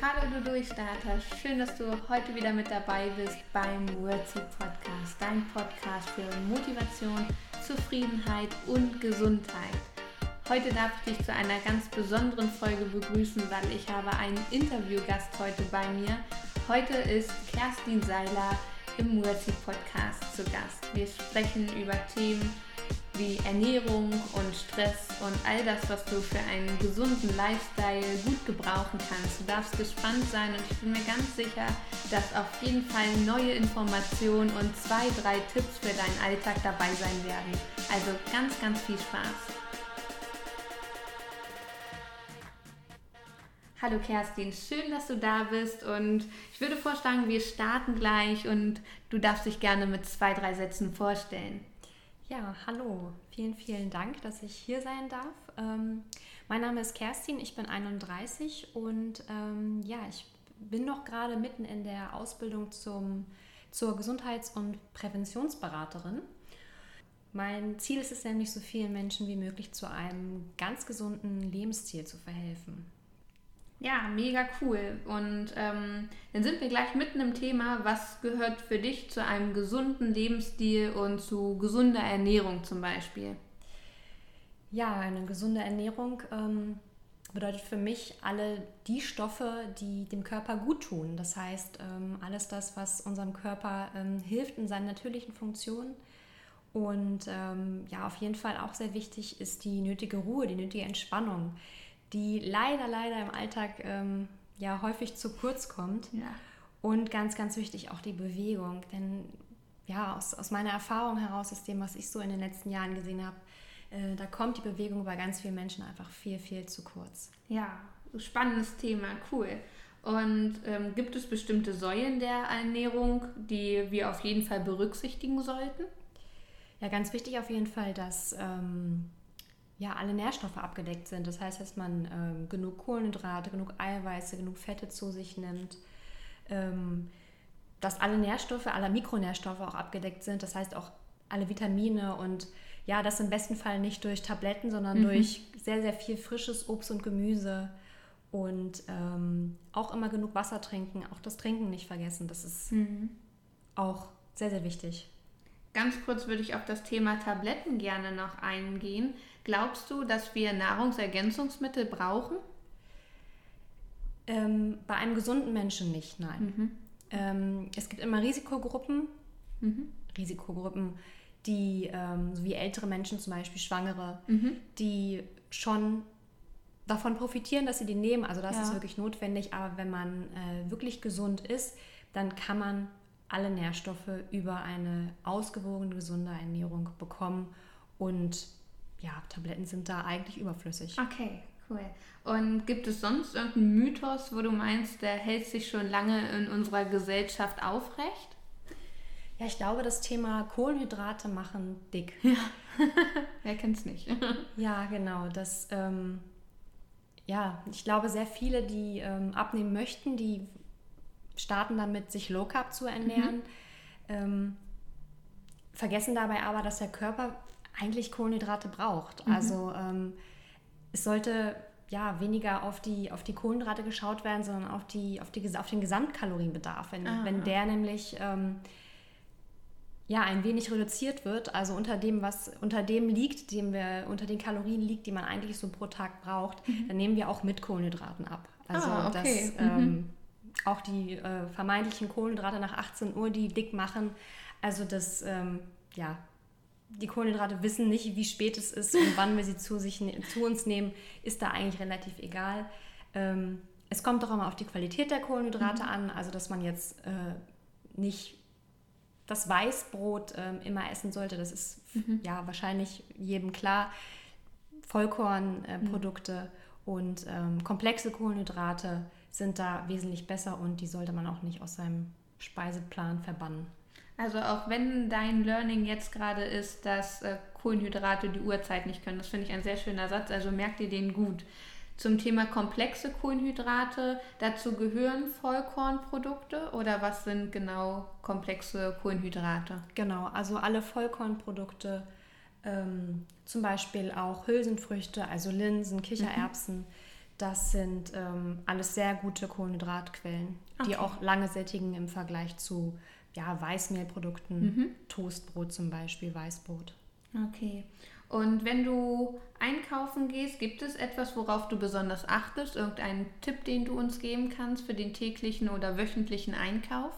Hallo du Durchstarter, schön, dass du heute wieder mit dabei bist beim Wordseed Podcast, dein Podcast für Motivation, Zufriedenheit und Gesundheit. Heute darf ich dich zu einer ganz besonderen Folge begrüßen, weil ich habe einen Interviewgast heute bei mir. Heute ist Kerstin Seiler im Wordseed Podcast zu Gast. Wir sprechen über Themen wie Ernährung und Stress und all das, was du für einen gesunden Lifestyle gut gebrauchen kannst. Du darfst gespannt sein und ich bin mir ganz sicher, dass auf jeden Fall neue Informationen und zwei, drei Tipps für deinen Alltag dabei sein werden. Also ganz, ganz viel Spaß. Hallo Kerstin, schön, dass du da bist und ich würde vorschlagen, wir starten gleich und du darfst dich gerne mit zwei, drei Sätzen vorstellen. Ja, hallo. Vielen, vielen Dank, dass ich hier sein darf. Ähm, mein Name ist Kerstin, ich bin 31 und ähm, ja, ich bin noch gerade mitten in der Ausbildung zum, zur Gesundheits- und Präventionsberaterin. Mein Ziel ist es nämlich, so vielen Menschen wie möglich zu einem ganz gesunden Lebensstil zu verhelfen. Ja, mega cool. Und ähm, dann sind wir gleich mitten im Thema, was gehört für dich zu einem gesunden Lebensstil und zu gesunder Ernährung zum Beispiel? Ja, eine gesunde Ernährung ähm, bedeutet für mich alle die Stoffe, die dem Körper gut tun. Das heißt, ähm, alles das, was unserem Körper ähm, hilft in seinen natürlichen Funktionen. Und ähm, ja, auf jeden Fall auch sehr wichtig ist die nötige Ruhe, die nötige Entspannung die leider, leider im Alltag ähm, ja häufig zu kurz kommt. Ja. Und ganz, ganz wichtig auch die Bewegung. Denn ja, aus, aus meiner Erfahrung heraus, aus dem, was ich so in den letzten Jahren gesehen habe, äh, da kommt die Bewegung bei ganz vielen Menschen einfach viel, viel zu kurz. Ja, spannendes Thema, cool. Und ähm, gibt es bestimmte Säulen der Ernährung, die wir auf jeden Fall berücksichtigen sollten? Ja, ganz wichtig auf jeden Fall, dass ähm, ja, alle Nährstoffe abgedeckt sind. Das heißt, dass man ähm, genug Kohlenhydrate, genug Eiweiße, genug Fette zu sich nimmt. Ähm, dass alle Nährstoffe, alle Mikronährstoffe auch abgedeckt sind. Das heißt auch alle Vitamine und ja, das im besten Fall nicht durch Tabletten, sondern mhm. durch sehr, sehr viel frisches Obst und Gemüse und ähm, auch immer genug Wasser trinken, auch das Trinken nicht vergessen. Das ist mhm. auch sehr, sehr wichtig. Ganz kurz würde ich auf das Thema Tabletten gerne noch eingehen. Glaubst du, dass wir Nahrungsergänzungsmittel brauchen? Ähm, bei einem gesunden Menschen nicht, nein. Mhm. Ähm, es gibt immer Risikogruppen, mhm. Risikogruppen, die, ähm, so wie ältere Menschen, zum Beispiel Schwangere, mhm. die schon davon profitieren, dass sie die nehmen. Also das ja. ist wirklich notwendig. Aber wenn man äh, wirklich gesund ist, dann kann man alle Nährstoffe über eine ausgewogene, gesunde Ernährung bekommen. Und ja, Tabletten sind da eigentlich überflüssig. Okay, cool. Und gibt es sonst irgendeinen Mythos, wo du meinst, der hält sich schon lange in unserer Gesellschaft aufrecht? Ja, ich glaube, das Thema Kohlenhydrate machen dick. Ja, wer kennt es nicht? ja, genau. Das, ähm, ja, ich glaube, sehr viele, die ähm, abnehmen möchten, die starten damit, sich Low Carb zu ernähren, mhm. ähm, vergessen dabei aber, dass der Körper eigentlich Kohlenhydrate braucht. Mhm. Also ähm, es sollte ja weniger auf die, auf die Kohlenhydrate geschaut werden, sondern auf, die, auf, die, auf den Gesamtkalorienbedarf. Wenn, ah. wenn der nämlich ähm, ja, ein wenig reduziert wird, also unter dem, was unter dem liegt, dem wir, unter den Kalorien liegt, die man eigentlich so pro Tag braucht, mhm. dann nehmen wir auch mit Kohlenhydraten ab. Also ah, okay. das, mhm. Auch die äh, vermeintlichen Kohlenhydrate nach 18 Uhr, die dick machen. Also das, ähm, ja, die Kohlenhydrate wissen nicht, wie spät es ist und wann wir sie zu, sich, ne-, zu uns nehmen, ist da eigentlich relativ egal. Ähm, es kommt doch immer auf die Qualität der Kohlenhydrate mhm. an, also dass man jetzt äh, nicht das Weißbrot äh, immer essen sollte, das ist mhm. ja wahrscheinlich jedem klar. Vollkornprodukte mhm. und ähm, komplexe Kohlenhydrate sind da wesentlich besser und die sollte man auch nicht aus seinem Speiseplan verbannen. Also auch wenn dein Learning jetzt gerade ist, dass äh, Kohlenhydrate die Uhrzeit nicht können, das finde ich ein sehr schöner Satz, also merkt ihr den gut. Zum Thema komplexe Kohlenhydrate, dazu gehören Vollkornprodukte oder was sind genau komplexe Kohlenhydrate? Genau, also alle Vollkornprodukte, ähm, zum Beispiel auch Hülsenfrüchte, also Linsen, Kichererbsen, mhm Das sind ähm, alles sehr gute Kohlenhydratquellen, okay. die auch lange sättigen im Vergleich zu ja, Weißmehlprodukten, mhm. Toastbrot zum Beispiel, Weißbrot. Okay. Und wenn du einkaufen gehst, gibt es etwas, worauf du besonders achtest? Irgendeinen Tipp, den du uns geben kannst für den täglichen oder wöchentlichen Einkauf?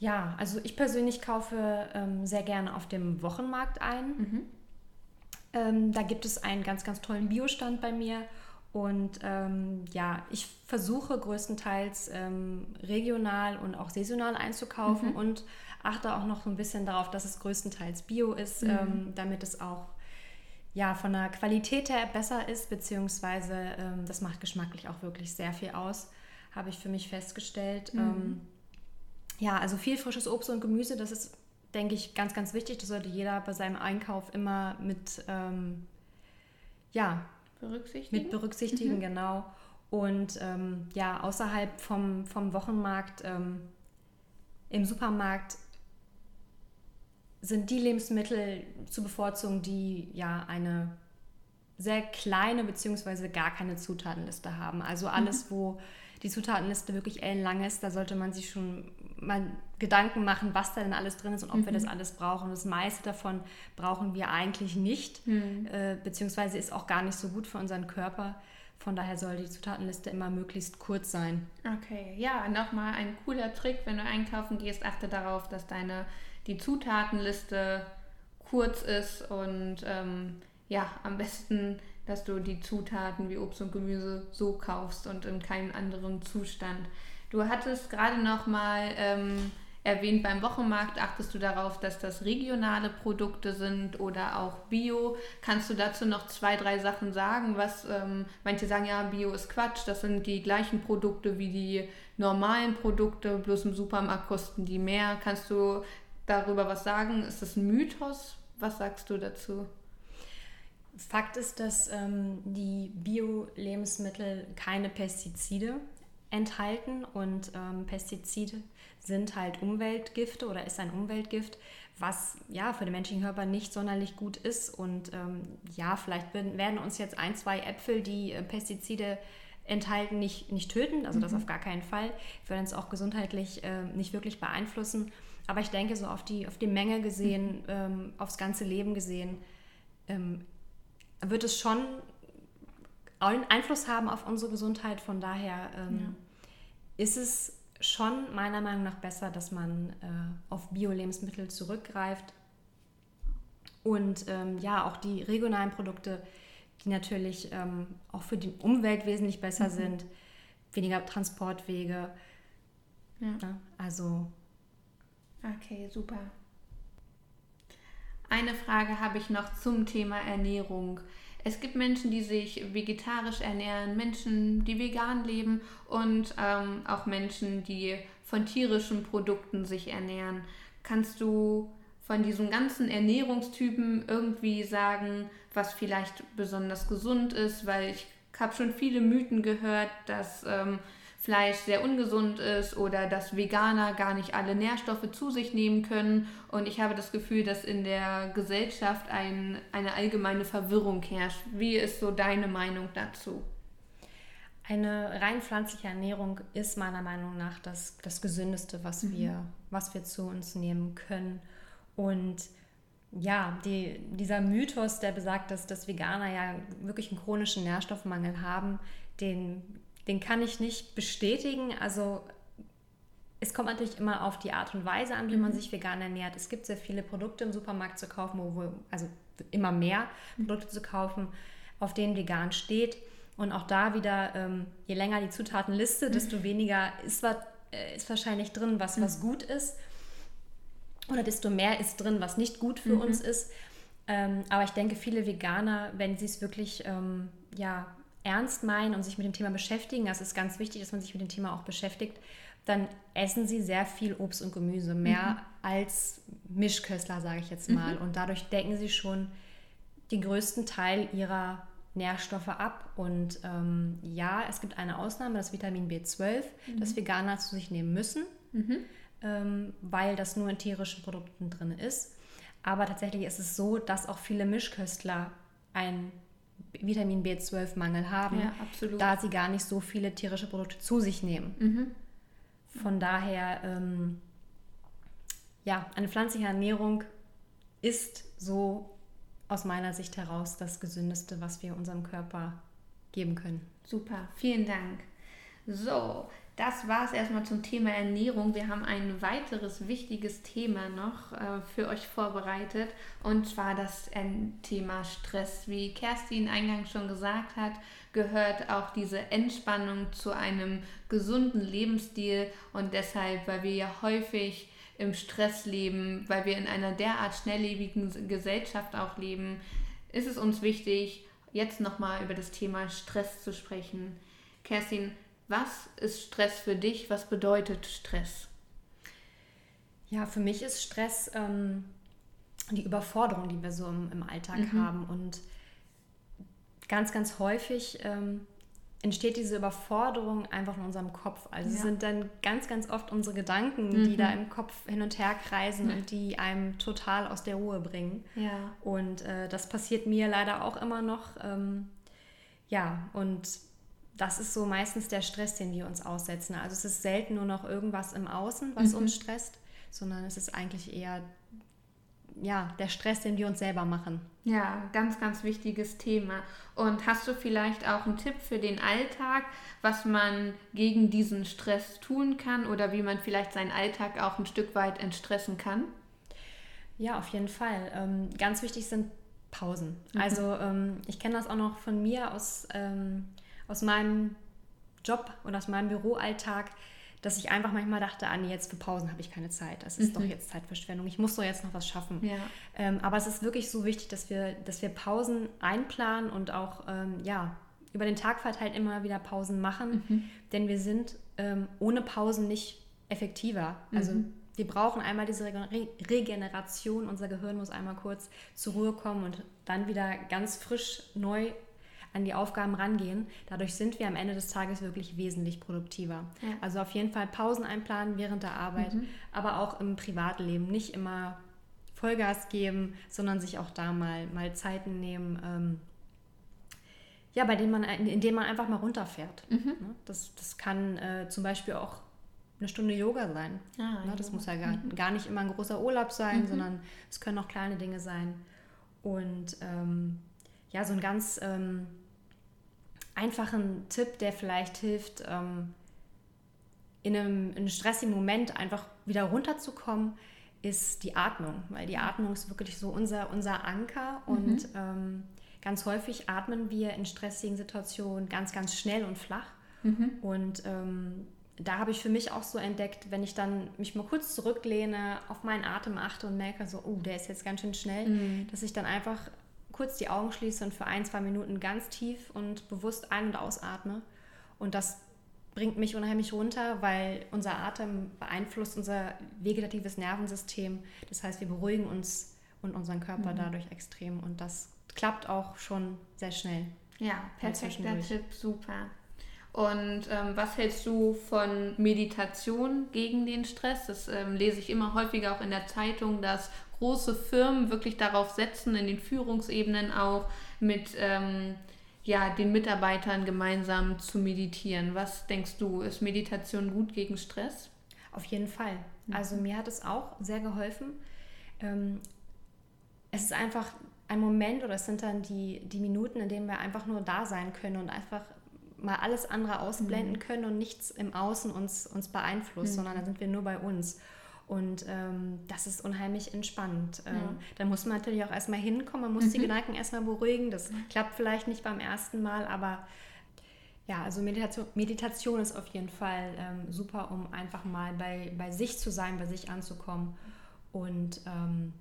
Ja, also ich persönlich kaufe ähm, sehr gerne auf dem Wochenmarkt ein. Mhm. Ähm, da gibt es einen ganz, ganz tollen Biostand bei mir. Und ähm, ja, ich versuche größtenteils ähm, regional und auch saisonal einzukaufen mhm. und achte auch noch so ein bisschen darauf, dass es größtenteils bio ist, mhm. ähm, damit es auch ja, von der Qualität her besser ist, beziehungsweise ähm, das macht geschmacklich auch wirklich sehr viel aus, habe ich für mich festgestellt. Mhm. Ähm, ja, also viel frisches Obst und Gemüse, das ist, denke ich, ganz, ganz wichtig. Das sollte jeder bei seinem Einkauf immer mit, ähm, ja, berücksichtigen. Mit berücksichtigen, mhm. genau. Und ähm, ja, außerhalb vom, vom Wochenmarkt, ähm, im Supermarkt sind die Lebensmittel zu bevorzugen, die ja eine sehr kleine bzw. gar keine Zutatenliste haben. Also alles, mhm. wo die Zutatenliste wirklich ellenlang ist, da sollte man sich schon mal Gedanken machen, was da denn alles drin ist und ob mhm. wir das mhm. alles brauchen. Das meiste davon brauchen wir eigentlich nicht, mhm. äh, beziehungsweise ist auch gar nicht so gut für unseren Körper. Von daher soll die Zutatenliste immer möglichst kurz sein. Okay, ja, nochmal ein cooler Trick, wenn du einkaufen gehst, achte darauf, dass deine die Zutatenliste kurz ist und ähm, ja, am besten, dass du die Zutaten wie Obst und Gemüse so kaufst und in keinem anderen Zustand. Du hattest gerade noch mal ähm, erwähnt, beim Wochenmarkt achtest du darauf, dass das regionale Produkte sind oder auch Bio. Kannst du dazu noch zwei, drei Sachen sagen? Was ähm, manche sagen, ja, Bio ist Quatsch, das sind die gleichen Produkte wie die normalen Produkte, bloß im Supermarkt kosten die mehr. Kannst du darüber was sagen? Ist das ein Mythos? Was sagst du dazu? Fakt ist, dass ähm, die Bio-Lebensmittel keine Pestizide enthalten und ähm, Pestizide sind halt Umweltgifte oder ist ein Umweltgift, was ja für den menschlichen Körper nicht sonderlich gut ist. Und ähm, ja, vielleicht werden uns jetzt ein, zwei Äpfel, die äh, Pestizide enthalten, nicht, nicht töten, also mhm. das auf gar keinen Fall. Wir werden es auch gesundheitlich äh, nicht wirklich beeinflussen. Aber ich denke, so auf die, auf die Menge gesehen, mhm. ähm, aufs ganze Leben gesehen, ähm, wird es schon einen Einfluss haben auf unsere Gesundheit. Von daher ähm. Ist es schon meiner Meinung nach besser, dass man äh, auf Bio-Lebensmittel zurückgreift. Und ähm, ja, auch die regionalen Produkte, die natürlich ähm, auch für die Umwelt wesentlich besser mhm. sind, weniger Transportwege. Ja. Also Okay, super. Eine Frage habe ich noch zum Thema Ernährung. Es gibt Menschen, die sich vegetarisch ernähren, Menschen, die vegan leben und ähm, auch Menschen, die von tierischen Produkten sich ernähren. Kannst du von diesen ganzen Ernährungstypen irgendwie sagen, was vielleicht besonders gesund ist? Weil ich habe schon viele Mythen gehört, dass ähm, Fleisch sehr ungesund ist oder dass Veganer gar nicht alle Nährstoffe zu sich nehmen können. Und ich habe das Gefühl, dass in der Gesellschaft ein, eine allgemeine Verwirrung herrscht. Wie ist so deine Meinung dazu? Eine rein pflanzliche Ernährung ist meiner Meinung nach das, das Gesündeste, was, mhm. wir, was wir zu uns nehmen können. Und ja, die, dieser Mythos, der besagt, dass, dass Veganer ja wirklich einen chronischen Nährstoffmangel haben, den den kann ich nicht bestätigen. Also es kommt natürlich immer auf die Art und Weise an, wie man mhm. sich vegan ernährt. Es gibt sehr viele Produkte im Supermarkt zu kaufen, wo, also immer mehr Produkte zu kaufen, auf denen vegan steht. Und auch da wieder, ähm, je länger die Zutatenliste, mhm. desto weniger ist, äh, ist wahrscheinlich drin, was, was mhm. gut ist. Oder desto mehr ist drin, was nicht gut für mhm. uns ist. Ähm, aber ich denke, viele Veganer, wenn sie es wirklich ähm, ja, ernst meinen und sich mit dem Thema beschäftigen, das ist ganz wichtig, dass man sich mit dem Thema auch beschäftigt, dann essen sie sehr viel Obst und Gemüse, mehr mhm. als Mischköstler, sage ich jetzt mal. Mhm. Und dadurch decken sie schon den größten Teil ihrer Nährstoffe ab. Und ähm, ja, es gibt eine Ausnahme, das Vitamin B12, mhm. das Veganer zu sich nehmen müssen, mhm. ähm, weil das nur in tierischen Produkten drin ist. Aber tatsächlich ist es so, dass auch viele Mischköstler ein Vitamin B12-Mangel haben, Ja, da sie gar nicht so viele tierische Produkte zu sich nehmen. Mhm. Von daher, ähm, ja, eine pflanzliche Ernährung ist so aus meiner Sicht heraus das Gesündeste, was wir unserem Körper geben können. Super, vielen Dank. So, das war es erstmal zum Thema Ernährung. Wir haben ein weiteres wichtiges Thema noch äh, für euch vorbereitet und zwar das Thema Stress. Wie Kerstin eingangs schon gesagt hat, gehört auch diese Entspannung zu einem gesunden Lebensstil und deshalb, weil wir ja häufig im Stress leben, weil wir in einer derart schnelllebigen Gesellschaft auch leben, ist es uns wichtig, jetzt nochmal über das Thema Stress zu sprechen. Kerstin, was ist Stress für dich? Was bedeutet Stress? Ja, für mich ist Stress ähm, die Überforderung, die wir so im, im Alltag mhm. haben. Und ganz, ganz häufig ähm, entsteht diese Überforderung einfach in unserem Kopf. Also ja. es sind dann ganz, ganz oft unsere Gedanken, mhm. die da im Kopf hin und her kreisen ja. und die einem total aus der Ruhe bringen. Ja. Und äh, das passiert mir leider auch immer noch. Ähm, ja, und das ist so meistens der Stress, den wir uns aussetzen. Also es ist selten nur noch irgendwas im Außen, was mhm. uns stresst, sondern es ist eigentlich eher ja, der Stress, den wir uns selber machen. Ja, ganz, ganz wichtiges Thema. Und hast du vielleicht auch einen Tipp für den Alltag, was man gegen diesen Stress tun kann oder wie man vielleicht seinen Alltag auch ein Stück weit entstressen kann? Ja, auf jeden Fall. Ähm, ganz wichtig sind Pausen. Mhm. Also ähm, ich kenne das auch noch von mir aus, ähm, aus meinem Job und aus meinem Büroalltag dass ich einfach manchmal dachte, ah nee, jetzt für Pausen habe ich keine Zeit. Das ist mhm. doch jetzt Zeitverschwendung. Ich muss doch jetzt noch was schaffen. Ja. Ähm, aber es ist wirklich so wichtig, dass wir, dass wir Pausen einplanen und auch ähm, ja, über den Tag verteilt immer wieder Pausen machen. Mhm. Denn wir sind ähm, ohne Pausen nicht effektiver. Also mhm. wir brauchen einmal diese Re Regeneration. Unser Gehirn muss einmal kurz zur Ruhe kommen und dann wieder ganz frisch neu an die Aufgaben rangehen. Dadurch sind wir am Ende des Tages wirklich wesentlich produktiver. Ja. Also auf jeden Fall Pausen einplanen während der Arbeit, mhm. aber auch im Privatleben. Nicht immer Vollgas geben, sondern sich auch da mal, mal Zeiten nehmen, ähm, ja, bei denen man, in denen man einfach mal runterfährt. Mhm. Ne? Das, das kann äh, zum Beispiel auch eine Stunde Yoga sein. Ah, ne? Das Yoga. muss ja gar, mhm. gar nicht immer ein großer Urlaub sein, mhm. sondern es können auch kleine Dinge sein. Und ähm, ja, so ein ganz ähm, einfachen Tipp, der vielleicht hilft, ähm, in, einem, in einem stressigen Moment einfach wieder runterzukommen, ist die Atmung. Weil die Atmung ist wirklich so unser, unser Anker mhm. und ähm, ganz häufig atmen wir in stressigen Situationen ganz, ganz schnell und flach. Mhm. Und ähm, da habe ich für mich auch so entdeckt, wenn ich dann mich mal kurz zurücklehne, auf meinen Atem achte und merke so, oh, der ist jetzt ganz schön schnell, mhm. dass ich dann einfach kurz die Augen schließe und für ein, zwei Minuten ganz tief und bewusst ein- und ausatme. Und das bringt mich unheimlich runter, weil unser Atem beeinflusst unser vegetatives Nervensystem. Das heißt, wir beruhigen uns und unseren Körper mhm. dadurch extrem. Und das klappt auch schon sehr schnell. Ja, perfekter Tipp, super. Und ähm, was hältst du von Meditation gegen den Stress? Das ähm, lese ich immer häufiger auch in der Zeitung, dass große Firmen wirklich darauf setzen, in den Führungsebenen auch mit ähm, ja, den Mitarbeitern gemeinsam zu meditieren. Was denkst du, ist Meditation gut gegen Stress? Auf jeden Fall. Mhm. Also mir hat es auch sehr geholfen. Ähm, es ist einfach ein Moment oder es sind dann die, die Minuten, in denen wir einfach nur da sein können und einfach mal alles andere ausblenden mhm. können und nichts im Außen uns, uns beeinflusst, mhm. sondern da sind wir nur bei uns. Und ähm, das ist unheimlich entspannend. Ähm, ja. Da muss man natürlich auch erstmal hinkommen, man muss mhm. die Gedanken erstmal beruhigen. Das klappt vielleicht nicht beim ersten Mal, aber ja, also Meditation, Meditation ist auf jeden Fall ähm, super, um einfach mal bei, bei sich zu sein, bei sich anzukommen und ähm,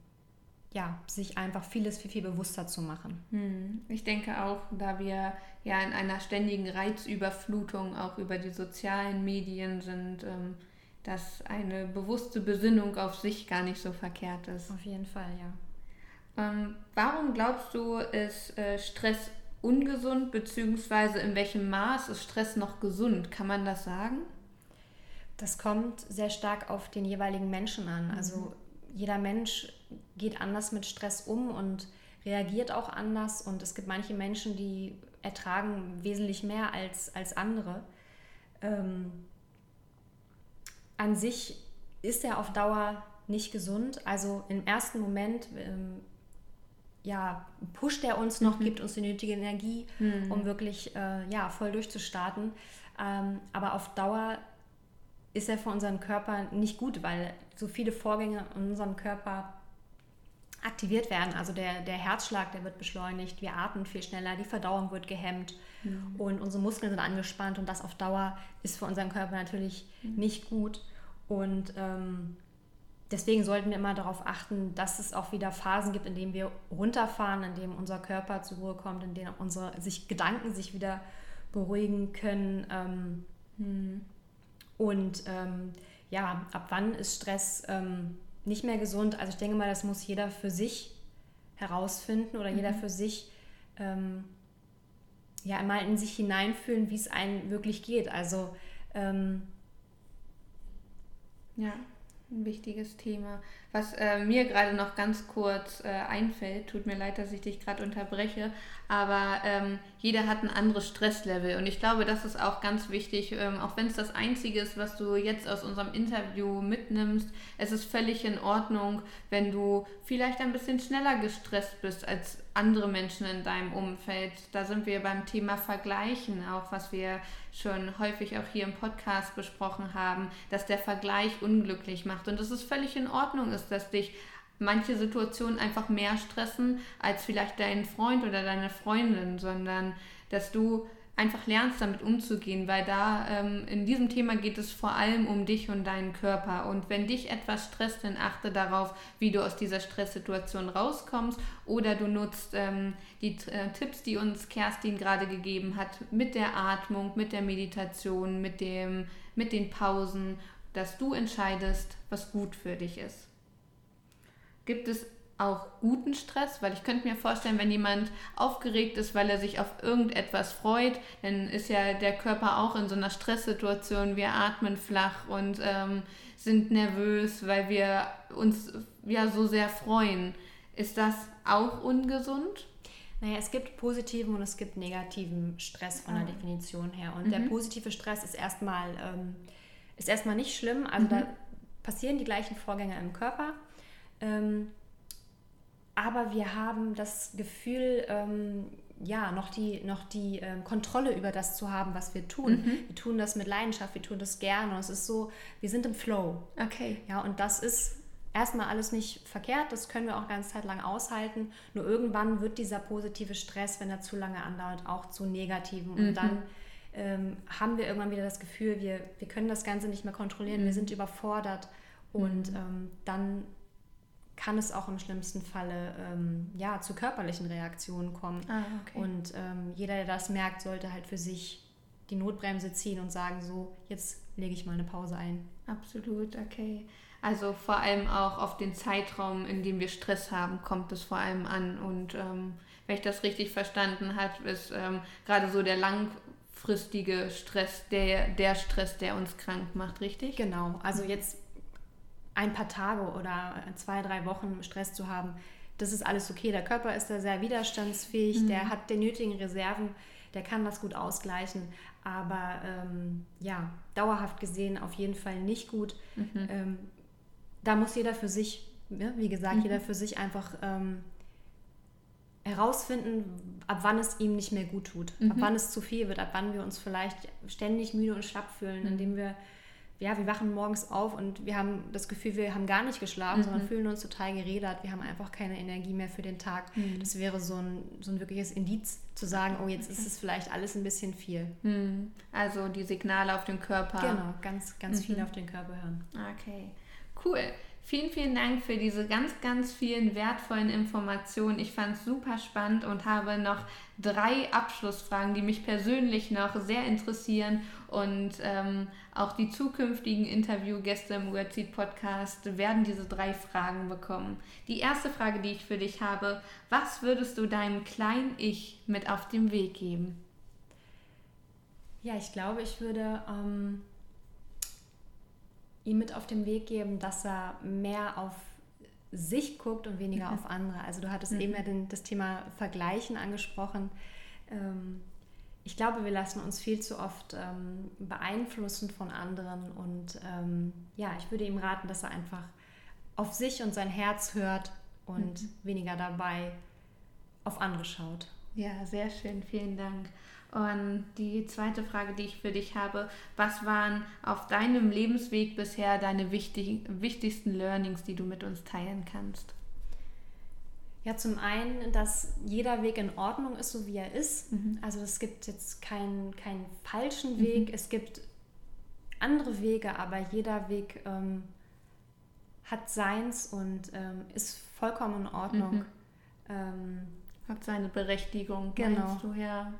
ja, sich einfach vieles viel, viel bewusster zu machen. Hm. Ich denke auch, da wir ja in einer ständigen Reizüberflutung auch über die sozialen Medien sind, ähm, dass eine bewusste Besinnung auf sich gar nicht so verkehrt ist. Auf jeden Fall, ja. Ähm, warum glaubst du, ist äh, Stress ungesund, beziehungsweise in welchem Maß ist Stress noch gesund? Kann man das sagen? Das kommt sehr stark auf den jeweiligen Menschen an. Mhm. Also jeder Mensch geht anders mit Stress um und reagiert auch anders und es gibt manche Menschen, die ertragen wesentlich mehr als, als andere. Ähm, an sich ist er auf Dauer nicht gesund. Also im ersten Moment ähm, ja, pusht er uns noch, mhm. gibt uns die nötige Energie, mhm. um wirklich äh, ja, voll durchzustarten. Ähm, aber auf Dauer ist er für unseren Körper nicht gut, weil so viele Vorgänge in unserem Körper aktiviert werden. Also der, der Herzschlag, der wird beschleunigt, wir atmen viel schneller, die Verdauung wird gehemmt mhm. und unsere Muskeln sind angespannt und das auf Dauer ist für unseren Körper natürlich mhm. nicht gut. Und ähm, deswegen sollten wir immer darauf achten, dass es auch wieder Phasen gibt, in denen wir runterfahren, in denen unser Körper zur Ruhe kommt, in denen unsere sich Gedanken sich wieder beruhigen können. Ähm, hm. und ähm, ja, ab wann ist Stress ähm, nicht mehr gesund? Also ich denke mal, das muss jeder für sich herausfinden oder mhm. jeder für sich ähm, ja einmal in sich hineinfühlen, wie es einem wirklich geht. Also ähm, ja ein wichtiges Thema. Was äh, mir gerade noch ganz kurz äh, einfällt, tut mir leid, dass ich dich gerade unterbreche, aber ähm, jeder hat ein anderes Stresslevel und ich glaube, das ist auch ganz wichtig, ähm, auch wenn es das Einzige ist, was du jetzt aus unserem Interview mitnimmst. Es ist völlig in Ordnung, wenn du vielleicht ein bisschen schneller gestresst bist als andere Menschen in deinem Umfeld. Da sind wir beim Thema Vergleichen, auch was wir schon häufig auch hier im Podcast besprochen haben, dass der Vergleich unglücklich macht und dass es völlig in Ordnung ist, dass dich manche Situationen einfach mehr stressen als vielleicht dein Freund oder deine Freundin, sondern dass du einfach lernst, damit umzugehen, weil da ähm, in diesem Thema geht es vor allem um dich und deinen Körper. Und wenn dich etwas stresst, dann achte darauf, wie du aus dieser Stresssituation rauskommst oder du nutzt ähm, die äh, Tipps, die uns Kerstin gerade gegeben hat, mit der Atmung, mit der Meditation, mit, dem, mit den Pausen, dass du entscheidest, was gut für dich ist. Gibt es auch guten Stress, weil ich könnte mir vorstellen, wenn jemand aufgeregt ist, weil er sich auf irgendetwas freut, dann ist ja der Körper auch in so einer Stresssituation. Wir atmen flach und ähm, sind nervös, weil wir uns ja so sehr freuen. Ist das auch ungesund? Naja, es gibt positiven und es gibt negativen Stress von der ah. Definition her. Und mhm. der positive Stress ist erstmal, ähm, ist erstmal nicht schlimm. Also mhm. da passieren die gleichen Vorgänge im Körper. Ähm, aber wir haben das Gefühl, ähm, ja, noch die, noch die ähm, Kontrolle über das zu haben, was wir tun. Mhm. Wir tun das mit Leidenschaft, wir tun das gerne. Und es ist so, wir sind im Flow. Okay. Ja, und das ist erstmal alles nicht verkehrt, das können wir auch ganz Zeit lang aushalten. Nur irgendwann wird dieser positive Stress, wenn er zu lange andauert, auch zu negativen. Und mhm. dann ähm, haben wir irgendwann wieder das Gefühl, wir, wir können das Ganze nicht mehr kontrollieren, mhm. wir sind überfordert. Und mhm. ähm, dann kann es auch im schlimmsten Falle ähm, ja, zu körperlichen Reaktionen kommen. Ah, okay. Und ähm, jeder, der das merkt, sollte halt für sich die Notbremse ziehen und sagen, so, jetzt lege ich mal eine Pause ein. Absolut, okay. Also vor allem auch auf den Zeitraum, in dem wir Stress haben, kommt es vor allem an. Und ähm, wenn ich das richtig verstanden habe, ist ähm, gerade so der langfristige Stress der, der Stress, der uns krank macht, richtig? Genau. Also jetzt ein paar Tage oder zwei, drei Wochen Stress zu haben, das ist alles okay. Der Körper ist da sehr widerstandsfähig, mhm. der hat die nötigen Reserven, der kann das gut ausgleichen. Aber ähm, ja, dauerhaft gesehen auf jeden Fall nicht gut. Mhm. Ähm, da muss jeder für sich, ja, wie gesagt, mhm. jeder für sich einfach ähm, herausfinden, ab wann es ihm nicht mehr gut tut, ab mhm. wann es zu viel wird, ab wann wir uns vielleicht ständig müde und schlapp fühlen, mhm. indem wir ja, wir wachen morgens auf und wir haben das Gefühl, wir haben gar nicht geschlafen, mhm. sondern fühlen uns total gerädert. Wir haben einfach keine Energie mehr für den Tag. Mhm. Das wäre so ein, so ein wirkliches Indiz zu sagen, oh, jetzt okay. ist es vielleicht alles ein bisschen viel. Mhm. Also die Signale auf den Körper. Genau, ganz, ganz viel mhm. auf den Körper hören. Okay, cool. Vielen, vielen Dank für diese ganz, ganz vielen wertvollen Informationen. Ich fand es super spannend und habe noch drei Abschlussfragen, die mich persönlich noch sehr interessieren. Und ähm, auch die zukünftigen Interviewgäste im Wordseed Podcast werden diese drei Fragen bekommen. Die erste Frage, die ich für dich habe, was würdest du deinem kleinen Ich mit auf den Weg geben? Ja, ich glaube, ich würde ähm, ihm mit auf den Weg geben, dass er mehr auf sich guckt und weniger Mhm. auf andere. Also du hattest Mhm. eben ja den, das Thema Vergleichen angesprochen. Ähm, ich glaube, wir lassen uns viel zu oft ähm, beeinflussen von anderen und ähm, ja, ich würde ihm raten, dass er einfach auf sich und sein Herz hört und Mhm. weniger dabei auf andere schaut. Ja, sehr schön, vielen Dank. Und die zweite Frage, die ich für dich habe, was waren auf deinem Lebensweg bisher deine wichtig, wichtigsten Learnings, die du mit uns teilen kannst? Ja, zum einen, dass jeder Weg in Ordnung ist, so wie er ist. Mhm. Also es gibt jetzt keinen, keinen falschen Weg, es gibt andere Wege, aber jeder Weg ähm, hat seins und ähm, ist vollkommen in Ordnung. Mhm. Ähm, Hat seine Berechtigung, Genau. meinst du, ja.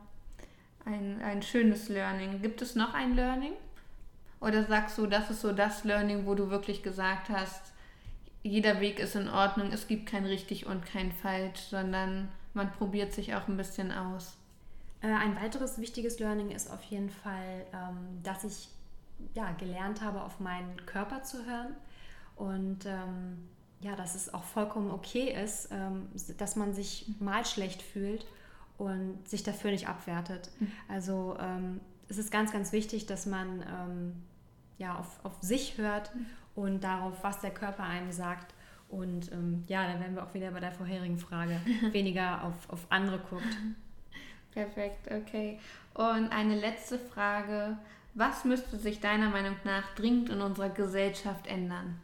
Ein, ein schönes Learning. Gibt es noch ein Learning? Oder sagst du, das ist so das Learning, wo du wirklich gesagt hast, jeder Weg ist in Ordnung, es gibt kein richtig und kein falsch, sondern man probiert sich auch ein bisschen aus. Äh, Ein weiteres wichtiges Learning ist auf jeden Fall, ähm, dass ich ja, gelernt habe, auf meinen Körper zu hören und ähm, ja, dass es auch vollkommen okay ist, ähm, dass man sich mal schlecht fühlt und sich dafür nicht abwertet. Mhm. Also ähm, es ist ganz, ganz wichtig, dass man ähm, ja, auf, auf sich hört und darauf, was der Körper einem sagt. Und ähm, ja, dann wären wir auch wieder bei der vorherigen Frage, weniger auf, auf andere guckt. Perfekt, okay. Und eine letzte Frage. Was müsste sich deiner Meinung nach dringend in unserer Gesellschaft ändern?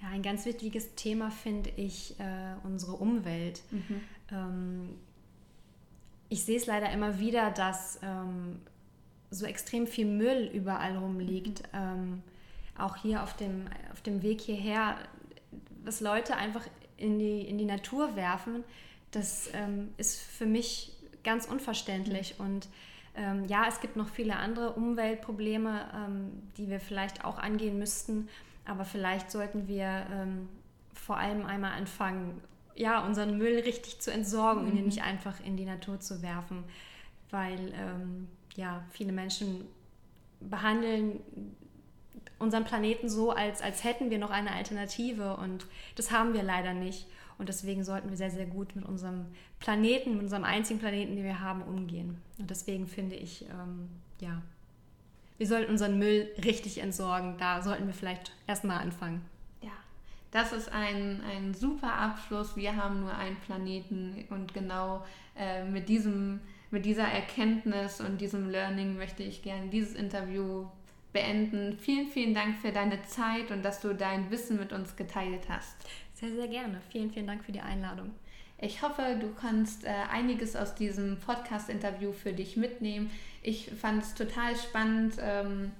Ja, ein ganz wichtiges Thema finde ich äh, unsere Umwelt. Mhm. Ähm, ich sehe es leider immer wieder, dass ähm, so extrem viel Müll überall rumliegt. Ähm, auch hier auf dem, auf dem Weg hierher, was Leute einfach in die, in die Natur werfen, das ähm, ist für mich ganz unverständlich. Und ähm, ja, es gibt noch viele andere Umweltprobleme, ähm, die wir vielleicht auch angehen müssten. Aber vielleicht sollten wir ähm, vor allem einmal anfangen, ja, unseren Müll richtig zu entsorgen und ihn Mhm. nicht einfach in die Natur zu werfen. Weil ähm, ja, viele Menschen behandeln unseren Planeten so, als, als hätten wir noch eine Alternative und das haben wir leider nicht. Und deswegen sollten wir sehr, sehr gut mit unserem Planeten, mit unserem einzigen Planeten, den wir haben, umgehen. Und deswegen finde ich, ähm, ja, wir sollten unseren Müll richtig entsorgen. Da sollten wir vielleicht erstmal anfangen. Das ist ein, ein super Abschluss. Wir haben nur einen Planeten und genau äh, mit, diesem, mit dieser Erkenntnis und diesem Learning möchte ich gerne dieses Interview beenden. Vielen, vielen Dank für deine Zeit und dass du dein Wissen mit uns geteilt hast. Sehr, sehr gerne. Vielen, vielen Dank für die Einladung. Ich hoffe, du kannst äh, einiges aus diesem Podcast-Interview für dich mitnehmen. Ich fand es total spannend, ähm,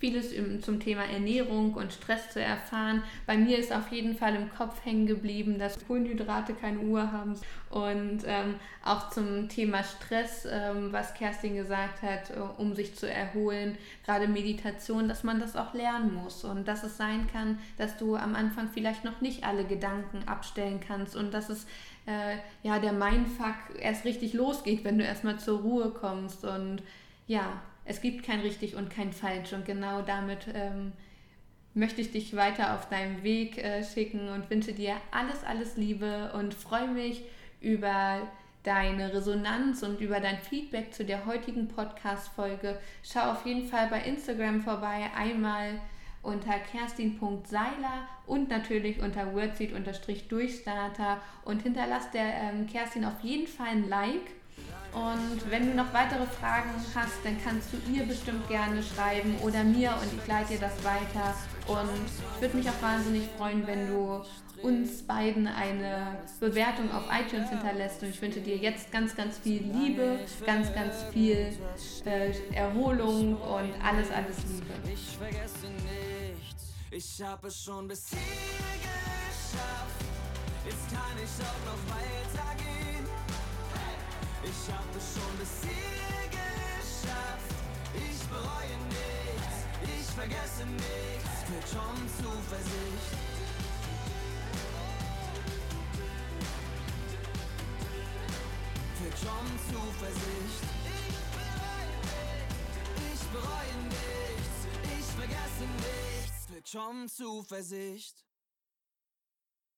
vieles zum Thema Ernährung und Stress zu erfahren. Bei mir ist auf jeden Fall im Kopf hängen geblieben, dass Kohlenhydrate keine Uhr haben. Und ähm, auch zum Thema Stress, ähm, was Kerstin gesagt hat, äh, um sich zu erholen, gerade Meditation, dass man das auch lernen muss und dass es sein kann, dass du am Anfang vielleicht noch nicht alle Gedanken abstellen kannst und dass es äh, ja der Mindfuck erst richtig losgeht, wenn du erstmal zur Ruhe kommst und ja, es gibt kein richtig und kein falsch und genau damit ähm, möchte ich dich weiter auf deinem Weg äh, schicken und wünsche dir alles, alles Liebe und freue mich über deine Resonanz und über dein Feedback zu der heutigen Podcast-Folge. Schau auf jeden Fall bei Instagram vorbei, einmal unter kerstin.seiler und natürlich unter wordseed-durchstarter und hinterlass der ähm, Kerstin auf jeden Fall ein Like. Und wenn du noch weitere Fragen hast, dann kannst du ihr bestimmt gerne schreiben oder mir und ich leite dir das weiter. Und ich würde mich auch wahnsinnig freuen, wenn du uns beiden eine Bewertung auf iTunes hinterlässt. Und ich wünsche dir jetzt ganz, ganz viel Liebe, ganz, ganz viel äh, Erholung und alles, alles Liebe. Ich vergesse nichts, ich hab es schon bis hier geschafft. Jetzt kann ich auch noch weitergehen. Ich hab es schon bis hier geschafft. Ich bereue nichts, ich vergesse nichts. Führt schon Zuversicht. Führt schon Zuversicht. Ich bereue nichts, ich vergesse nichts. Führt schon Zuversicht.